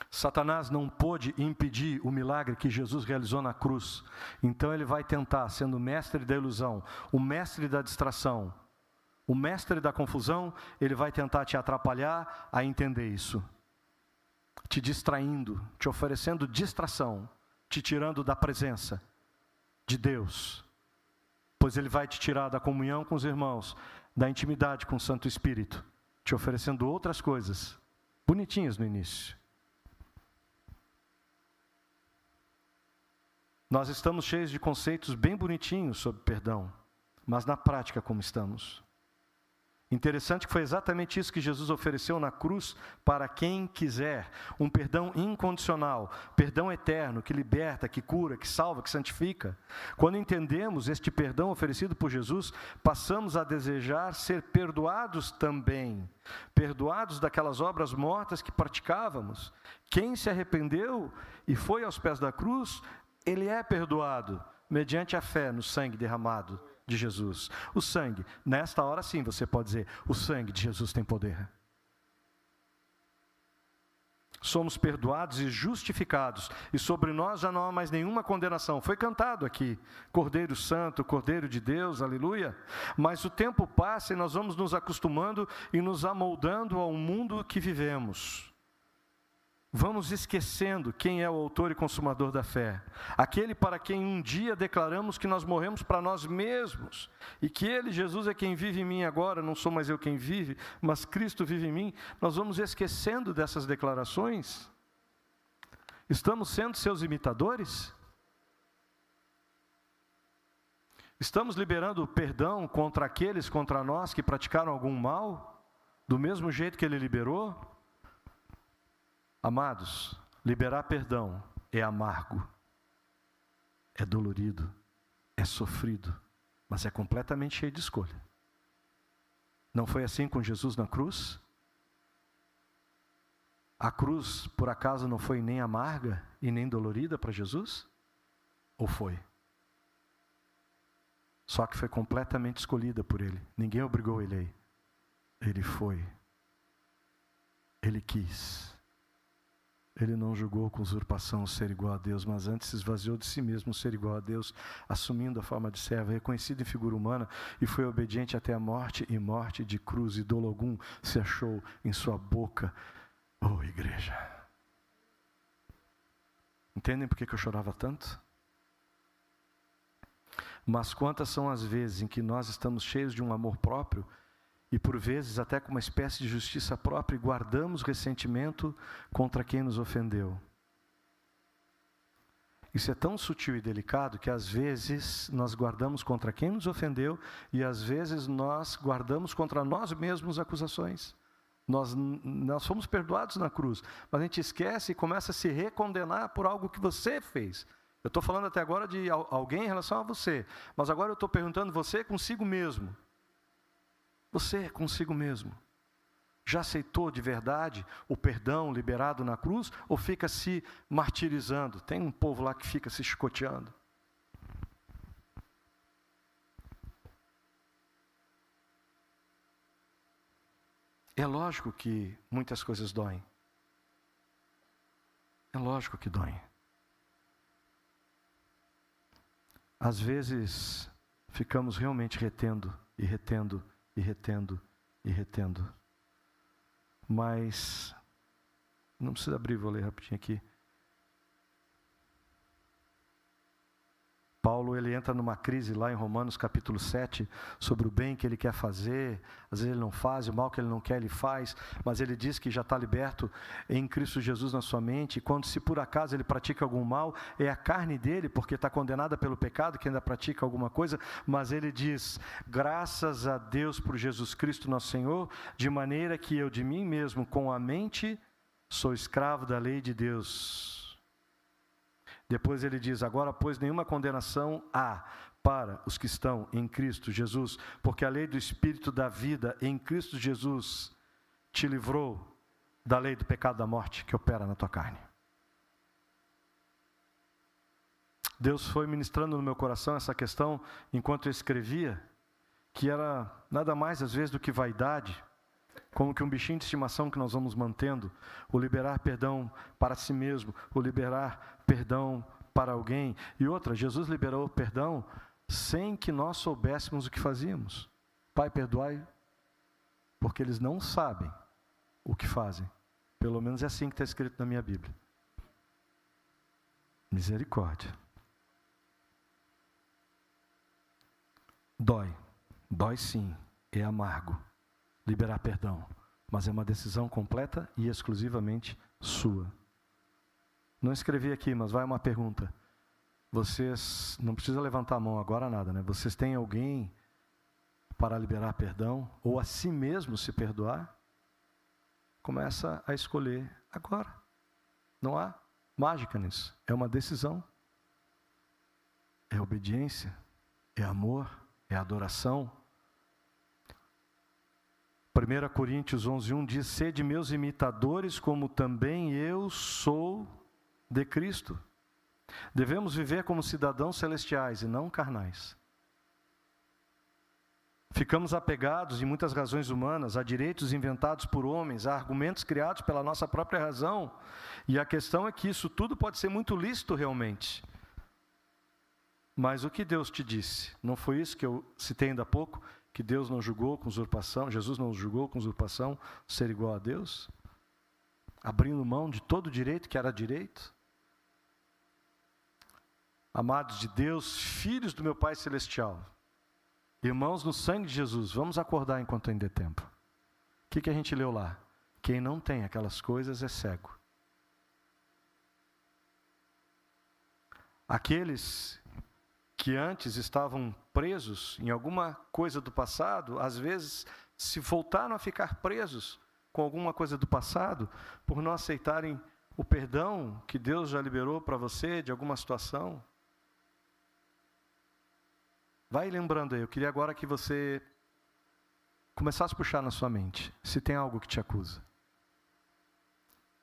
Satanás não pôde impedir o milagre que Jesus realizou na cruz. Então ele vai tentar, sendo mestre da ilusão, o mestre da distração, o mestre da confusão, ele vai tentar te atrapalhar a entender isso. Te distraindo, te oferecendo distração, te tirando da presença de Deus. Pois ele vai te tirar da comunhão com os irmãos, da intimidade com o Santo Espírito, te oferecendo outras coisas, bonitinhas no início Nós estamos cheios de conceitos bem bonitinhos sobre perdão, mas na prática como estamos? Interessante que foi exatamente isso que Jesus ofereceu na cruz para quem quiser, um perdão incondicional, perdão eterno, que liberta, que cura, que salva, que santifica. Quando entendemos este perdão oferecido por Jesus, passamos a desejar ser perdoados também, perdoados daquelas obras mortas que praticávamos. Quem se arrependeu e foi aos pés da cruz, ele é perdoado mediante a fé no sangue derramado de Jesus. O sangue, nesta hora sim você pode dizer: o sangue de Jesus tem poder. Somos perdoados e justificados, e sobre nós já não há mais nenhuma condenação. Foi cantado aqui, Cordeiro Santo, Cordeiro de Deus, aleluia. Mas o tempo passa e nós vamos nos acostumando e nos amoldando ao mundo que vivemos. Vamos esquecendo quem é o autor e consumador da fé, aquele para quem um dia declaramos que nós morremos para nós mesmos e que Ele, Jesus, é quem vive em mim agora, não sou mais eu quem vive, mas Cristo vive em mim. Nós vamos esquecendo dessas declarações. Estamos sendo seus imitadores? Estamos liberando perdão contra aqueles contra nós que praticaram algum mal, do mesmo jeito que Ele liberou? Amados, liberar perdão é amargo, é dolorido, é sofrido, mas é completamente cheio de escolha. Não foi assim com Jesus na cruz? A cruz, por acaso, não foi nem amarga e nem dolorida para Jesus? Ou foi? Só que foi completamente escolhida por Ele. Ninguém obrigou Ele aí. Ele foi. Ele quis. Ele não julgou com usurpação ser igual a Deus, mas antes se esvaziou de si mesmo ser igual a Deus, assumindo a forma de servo, reconhecido em figura humana, e foi obediente até a morte e morte de cruz, e dolo algum se achou em sua boca. Oh, igreja! Entendem por que eu chorava tanto? Mas quantas são as vezes em que nós estamos cheios de um amor próprio e por vezes até com uma espécie de justiça própria, guardamos ressentimento contra quem nos ofendeu. Isso é tão sutil e delicado que às vezes nós guardamos contra quem nos ofendeu e às vezes nós guardamos contra nós mesmos acusações. Nós, nós fomos perdoados na cruz, mas a gente esquece e começa a se recondenar por algo que você fez. Eu estou falando até agora de alguém em relação a você, mas agora eu estou perguntando você consigo mesmo. Você consigo mesmo. Já aceitou de verdade o perdão liberado na cruz ou fica se martirizando? Tem um povo lá que fica se chicoteando. É lógico que muitas coisas doem. É lógico que doem. Às vezes, ficamos realmente retendo e retendo e retendo e retendo. Mas, não precisa abrir, vou ler rapidinho aqui. Paulo ele entra numa crise lá em Romanos capítulo 7 sobre o bem que ele quer fazer, às vezes ele não faz, o mal que ele não quer ele faz, mas ele diz que já está liberto em Cristo Jesus na sua mente, e quando se por acaso ele pratica algum mal, é a carne dele, porque está condenada pelo pecado, que ainda pratica alguma coisa, mas ele diz, graças a Deus por Jesus Cristo nosso Senhor, de maneira que eu de mim mesmo, com a mente, sou escravo da lei de Deus depois ele diz: Agora, pois, nenhuma condenação há para os que estão em Cristo Jesus, porque a lei do Espírito da vida em Cristo Jesus te livrou da lei do pecado da morte que opera na tua carne. Deus foi ministrando no meu coração essa questão enquanto eu escrevia, que era nada mais às vezes do que vaidade, como que um bichinho de estimação que nós vamos mantendo, o liberar perdão para si mesmo, o liberar perdão para alguém. E outra, Jesus liberou perdão sem que nós soubéssemos o que fazíamos. Pai, perdoai, porque eles não sabem o que fazem. Pelo menos é assim que está escrito na minha Bíblia. Misericórdia. Dói, dói sim, é amargo liberar perdão, mas é uma decisão completa e exclusivamente sua. Não escrevi aqui, mas vai uma pergunta. Vocês, não precisa levantar a mão agora nada, né? Vocês têm alguém para liberar perdão ou a si mesmo se perdoar? Começa a escolher agora. Não há mágica nisso. É uma decisão. É obediência, é amor, é adoração, 1 Coríntios 11, 1 diz: Sede meus imitadores, como também eu sou de Cristo. Devemos viver como cidadãos celestiais e não carnais. Ficamos apegados, em muitas razões humanas, a direitos inventados por homens, a argumentos criados pela nossa própria razão. E a questão é que isso tudo pode ser muito lícito realmente. Mas o que Deus te disse? Não foi isso que eu citei ainda há pouco? que Deus não julgou com usurpação, Jesus não julgou com usurpação ser igual a Deus? Abrindo mão de todo direito que era direito? Amados de Deus, filhos do meu Pai Celestial, irmãos no sangue de Jesus, vamos acordar enquanto ainda é tempo. O que, que a gente leu lá? Quem não tem aquelas coisas é cego. Aqueles que antes estavam presos em alguma coisa do passado, às vezes se voltaram a ficar presos com alguma coisa do passado, por não aceitarem o perdão que Deus já liberou para você de alguma situação. Vai lembrando aí, eu queria agora que você começasse a puxar na sua mente se tem algo que te acusa.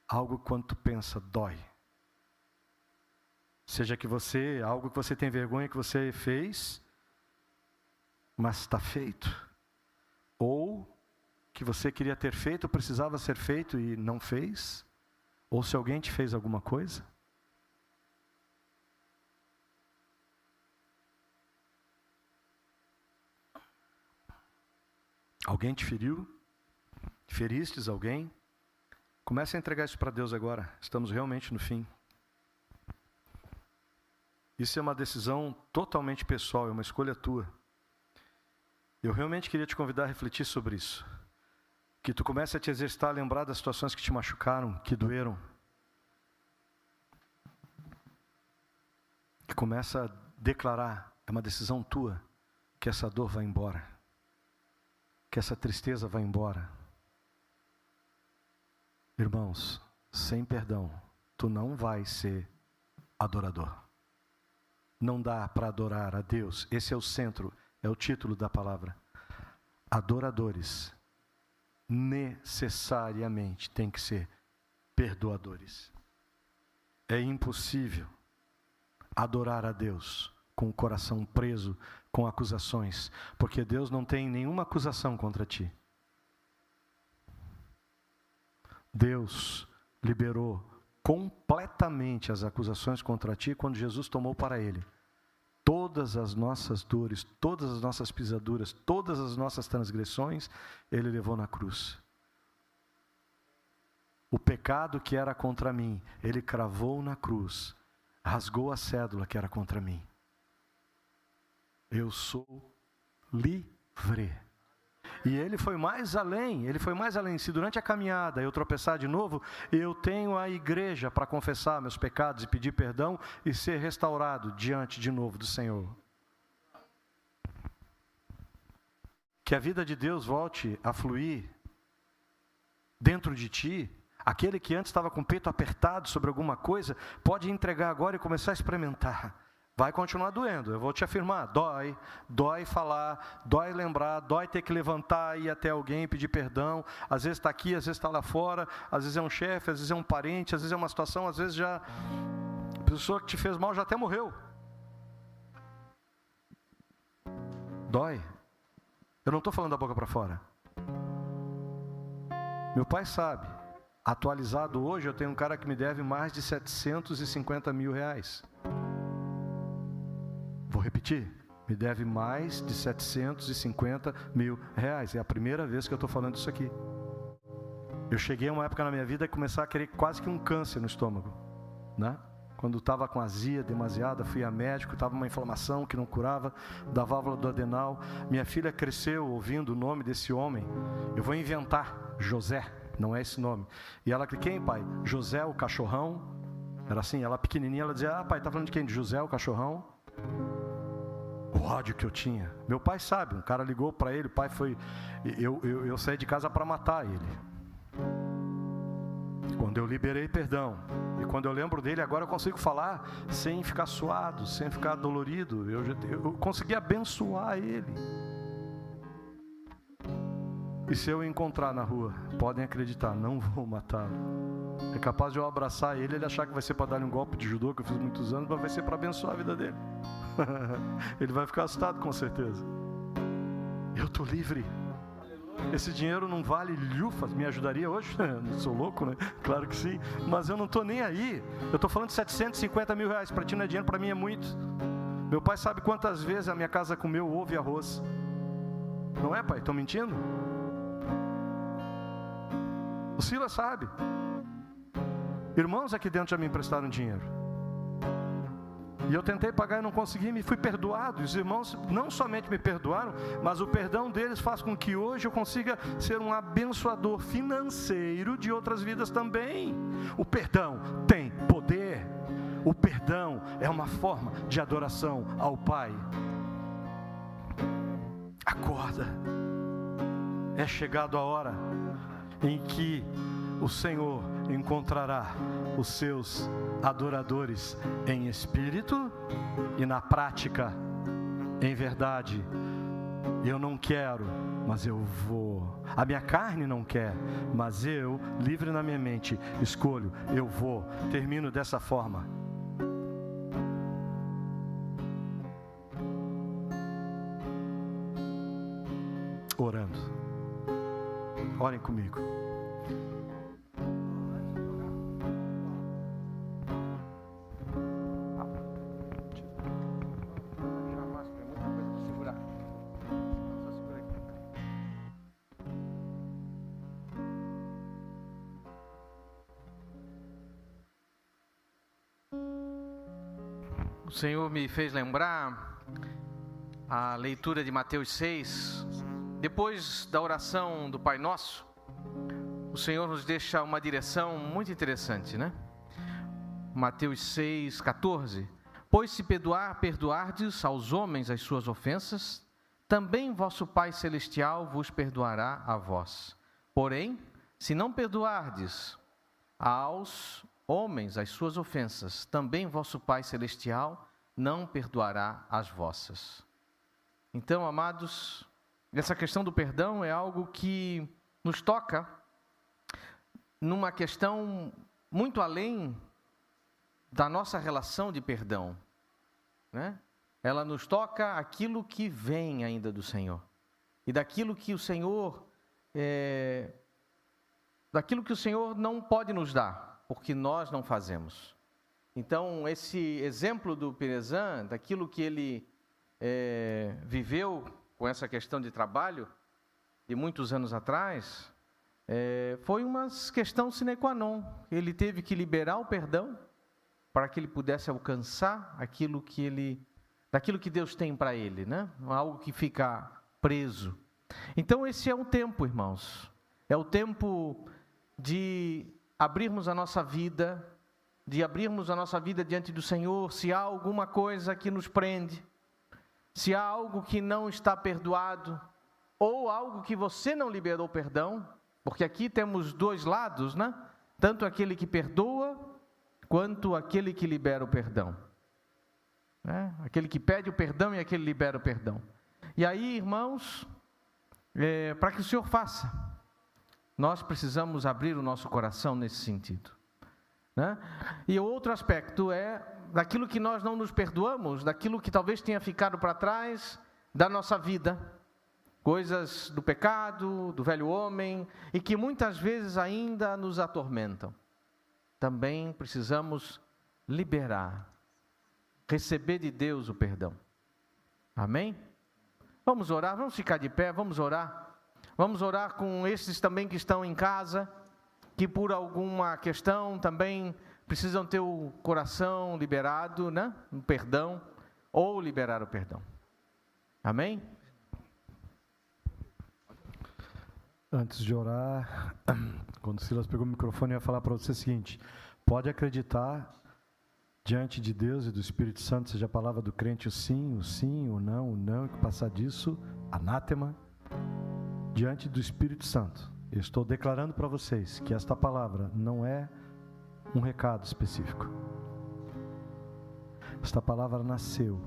Algo quanto pensa dói. Seja que você, algo que você tem vergonha que você fez, mas está feito. Ou que você queria ter feito, precisava ser feito e não fez. Ou se alguém te fez alguma coisa. Alguém te feriu? Feristes alguém? Comece a entregar isso para Deus agora. Estamos realmente no fim. Isso é uma decisão totalmente pessoal, é uma escolha tua. Eu realmente queria te convidar a refletir sobre isso. Que tu comece a te exercitar a lembrar das situações que te machucaram, que doeram. Que começa a declarar, é uma decisão tua, que essa dor vai embora. Que essa tristeza vai embora. Irmãos, sem perdão, tu não vai ser adorador. não dá para adorar a Deus. Esse é o centro, é o título da palavra. Adoradores necessariamente têm que ser perdoadores. É impossível adorar a Deus com o coração preso com acusações, porque Deus não tem nenhuma acusação contra ti. Deus liberou completamente as acusações contra ti quando Jesus tomou para ele todas as nossas dores, todas as nossas pisaduras, todas as nossas transgressões, ele levou na cruz. O pecado que era contra mim, ele cravou na cruz, rasgou a cédula que era contra mim. Eu sou livre. E ele foi mais além, ele foi mais além. Se durante a caminhada eu tropeçar de novo, eu tenho a igreja para confessar meus pecados e pedir perdão e ser restaurado diante de novo do Senhor. Que a vida de Deus volte a fluir dentro de ti. Aquele que antes estava com o peito apertado sobre alguma coisa, pode entregar agora e começar a experimentar. Vai continuar doendo, eu vou te afirmar. Dói, dói falar, dói lembrar, dói ter que levantar e ir até alguém pedir perdão. Às vezes está aqui, às vezes está lá fora, às vezes é um chefe, às vezes é um parente, às vezes é uma situação, às vezes já. A pessoa que te fez mal já até morreu. Dói. Eu não estou falando da boca para fora. Meu pai sabe. Atualizado hoje, eu tenho um cara que me deve mais de 750 mil reais. Vou repetir. Me deve mais de 750 mil reais. É a primeira vez que eu estou falando isso aqui. Eu cheguei a uma época na minha vida que começar a querer quase que um câncer no estômago, né? Quando estava com azia demasiada, fui a médico, estava uma inflamação que não curava da válvula do adenal. Minha filha cresceu ouvindo o nome desse homem. Eu vou inventar José, não é esse nome. E ela, quem, pai? José o cachorrão. Era assim, ela pequenininha, ela dizia: "Ah, pai, tá falando de quem? De José o cachorrão?" O ódio que eu tinha. Meu pai sabe, um cara ligou para ele, o pai foi. Eu, eu, eu saí de casa para matar ele. Quando eu liberei perdão, e quando eu lembro dele, agora eu consigo falar sem ficar suado, sem ficar dolorido. Eu, eu consegui abençoar ele. E se eu encontrar na rua, podem acreditar, não vou matá-lo. É capaz de eu abraçar ele, ele achar que vai ser para dar um golpe de judô, que eu fiz muitos anos, mas vai ser para abençoar a vida dele. (laughs) ele vai ficar assustado com certeza. Eu estou livre. Esse dinheiro não vale lhufas, me ajudaria hoje? (laughs) não sou louco, né? Claro que sim. Mas eu não estou nem aí. Eu estou falando de 750 mil reais. Para ti não é dinheiro, para mim é muito. Meu pai sabe quantas vezes a minha casa comeu ovo e arroz. Não é, pai? Estão mentindo? O Silas sabe. Irmãos aqui dentro já me emprestaram dinheiro. E eu tentei pagar e não consegui, me fui perdoado. Os irmãos não somente me perdoaram, mas o perdão deles faz com que hoje eu consiga ser um abençoador financeiro de outras vidas também. O perdão tem poder. O perdão é uma forma de adoração ao Pai. Acorda. É chegado a hora em que o Senhor encontrará os seus adoradores em espírito e na prática, em verdade. Eu não quero, mas eu vou. A minha carne não quer, mas eu, livre na minha mente, escolho, eu vou. Termino dessa forma. Orando. Orem comigo. O Senhor me fez lembrar a leitura de Mateus 6. Depois da oração do Pai Nosso, o Senhor nos deixa uma direção muito interessante, né? Mateus 6, 14. Pois se perdoar, perdoardes aos homens as suas ofensas, também vosso Pai Celestial vos perdoará a vós. Porém, se não perdoardes aos homens as suas ofensas, também vosso Pai Celestial não perdoará as vossas. Então, amados, essa questão do perdão é algo que nos toca numa questão muito além da nossa relação de perdão. Né? Ela nos toca aquilo que vem ainda do Senhor. E daquilo que o Senhor. É, daquilo que o Senhor não pode nos dar, porque nós não fazemos. Então, esse exemplo do Perezan, daquilo que ele é, viveu com essa questão de trabalho, de muitos anos atrás, é, foi uma questão sine qua non. Ele teve que liberar o perdão para que ele pudesse alcançar aquilo que ele, daquilo que Deus tem para ele, né? Algo que fica preso. Então esse é um tempo, irmãos. É o tempo de abrirmos a nossa vida, de abrirmos a nossa vida diante do Senhor, se há alguma coisa que nos prende, se há algo que não está perdoado, ou algo que você não liberou perdão, porque aqui temos dois lados, né? Tanto aquele que perdoa quanto aquele que libera o perdão. Né? Aquele que pede o perdão e aquele que libera o perdão. E aí, irmãos, é, para que o Senhor faça, nós precisamos abrir o nosso coração nesse sentido. Né? E outro aspecto é daquilo que nós não nos perdoamos, daquilo que talvez tenha ficado para trás da nossa vida, coisas do pecado, do velho homem, e que muitas vezes ainda nos atormentam também precisamos liberar, receber de Deus o perdão. Amém? Vamos orar, vamos ficar de pé, vamos orar. Vamos orar com esses também que estão em casa, que por alguma questão também precisam ter o coração liberado, né? Um perdão, ou liberar o perdão. Amém? Antes de orar, (clears throat) quando Silas pegou o microfone, eu ia falar para você o seguinte: pode acreditar diante de Deus e do Espírito Santo, seja a palavra do crente o sim, o sim, o não, o não, e que passar disso, anátema, diante do Espírito Santo. Eu estou declarando para vocês que esta palavra não é um recado específico. Esta palavra nasceu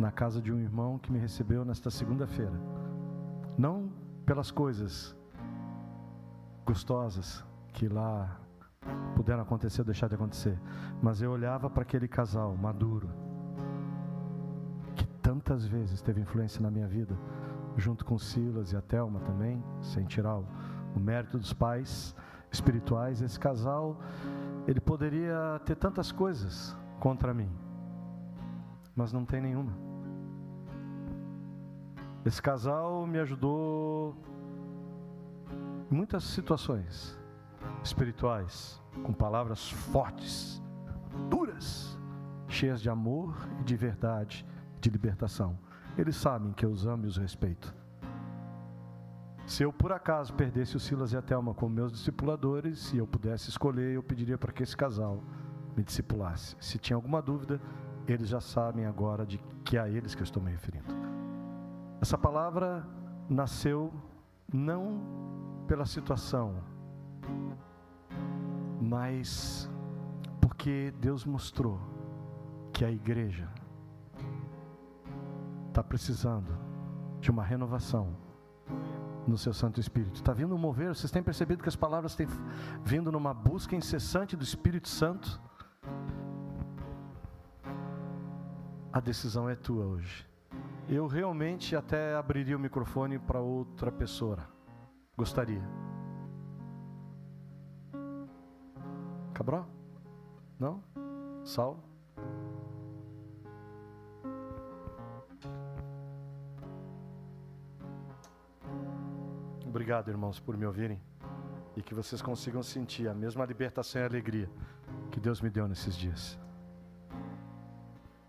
na casa de um irmão que me recebeu nesta segunda-feira. Não pelas coisas gostosas que lá puderam acontecer ou deixar de acontecer. Mas eu olhava para aquele casal maduro, que tantas vezes teve influência na minha vida, junto com Silas e a Thelma também, sem tirar o, o mérito dos pais espirituais. Esse casal, ele poderia ter tantas coisas contra mim, mas não tem nenhuma. Esse casal me ajudou muitas situações espirituais, com palavras fortes, duras, cheias de amor e de verdade, de libertação. Eles sabem que eu os amo e os respeito. Se eu por acaso perdesse o Silas e a Thelma como meus discipuladores e eu pudesse escolher, eu pediria para que esse casal me discipulasse. Se tinha alguma dúvida, eles já sabem agora de que é a eles que eu estou me referindo. Essa palavra nasceu não pela situação, mas porque Deus mostrou que a igreja está precisando de uma renovação no seu Santo Espírito. Está vindo um mover, vocês têm percebido que as palavras têm vindo numa busca incessante do Espírito Santo? A decisão é tua hoje. Eu realmente até abriria o microfone para outra pessoa. Gostaria. Cabral? Não? Sal? Obrigado, irmãos, por me ouvirem e que vocês consigam sentir a mesma libertação e alegria que Deus me deu nesses dias.